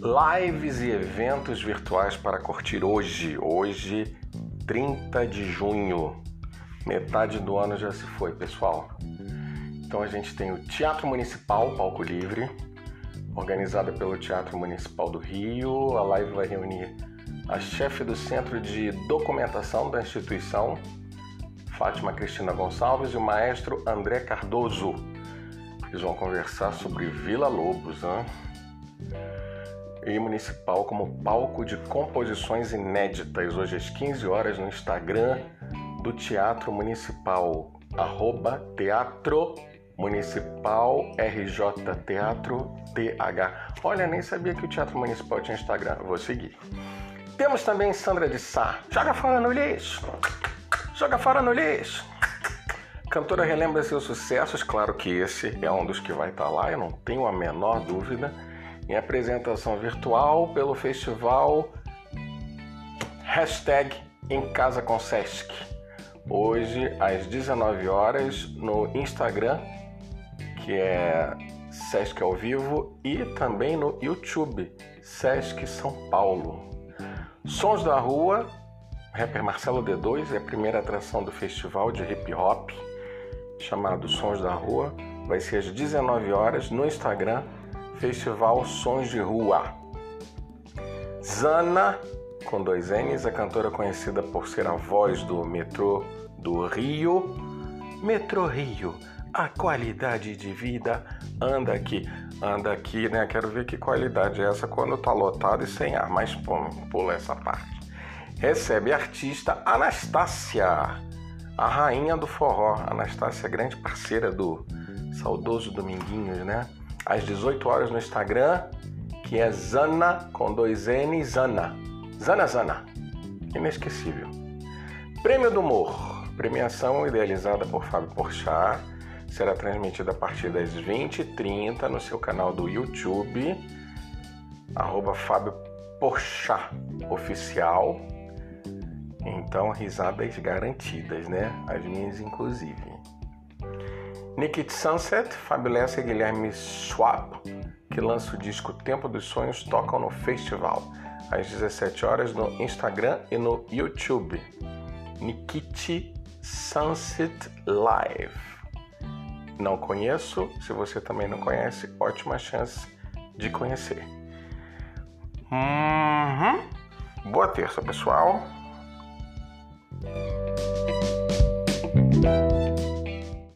Lives e eventos virtuais para curtir hoje, hoje, 30 de junho. Metade do ano já se foi, pessoal. Então a gente tem o Teatro Municipal Palco Livre, organizada pelo Teatro Municipal do Rio. A live vai reunir a chefe do Centro de Documentação da instituição, Fátima Cristina Gonçalves, e o maestro André Cardoso. Eles vão conversar sobre Vila Lobos, né? E municipal como palco de composições inéditas, hoje às 15 horas no Instagram do Teatro Municipal, arroba Teatro Municipal RJ Teatro TH. Olha, nem sabia que o Teatro Municipal tinha Instagram, vou seguir. Temos também Sandra de Sá, joga fora no lixo, joga fora no lixo. Cantora relembra seus sucessos, claro que esse é um dos que vai estar lá, eu não tenho a menor dúvida em apresentação virtual pelo festival hashtag em casa com Sesc. Hoje às 19 horas no Instagram, que é Sesc ao vivo, e também no YouTube, Sesc São Paulo. Sons da Rua, rapper Marcelo D2 é a primeira atração do festival de hip hop chamado Sons da Rua. Vai ser às 19 horas no Instagram Festival Sons de Rua. Zana, com dois N's, a cantora conhecida por ser a voz do metrô do Rio. Metrô Rio, a qualidade de vida anda aqui. Anda aqui, né? Quero ver que qualidade é essa quando tá lotado e sem ar, mas pula essa parte. Recebe a artista Anastácia, a rainha do forró. Anastácia, grande parceira do saudoso Dominguinhos, né? Às 18 horas no Instagram, que é Zana com dois N, Zana. Zana Zana. Inesquecível. Prêmio do Humor. Premiação idealizada por Fábio Porchat. Será transmitida a partir das 20h30 no seu canal do YouTube, arroba Fábio Oficial. Então, risadas garantidas, né? As minhas, inclusive. Nikit Sunset, Fábio e Guilherme Schwab, que lança o disco Tempo dos Sonhos, tocam no festival, às 17 horas no Instagram e no YouTube. Nikit Sunset Live. Não conheço, se você também não conhece, ótima chance de conhecer. Uhum. Boa terça, pessoal.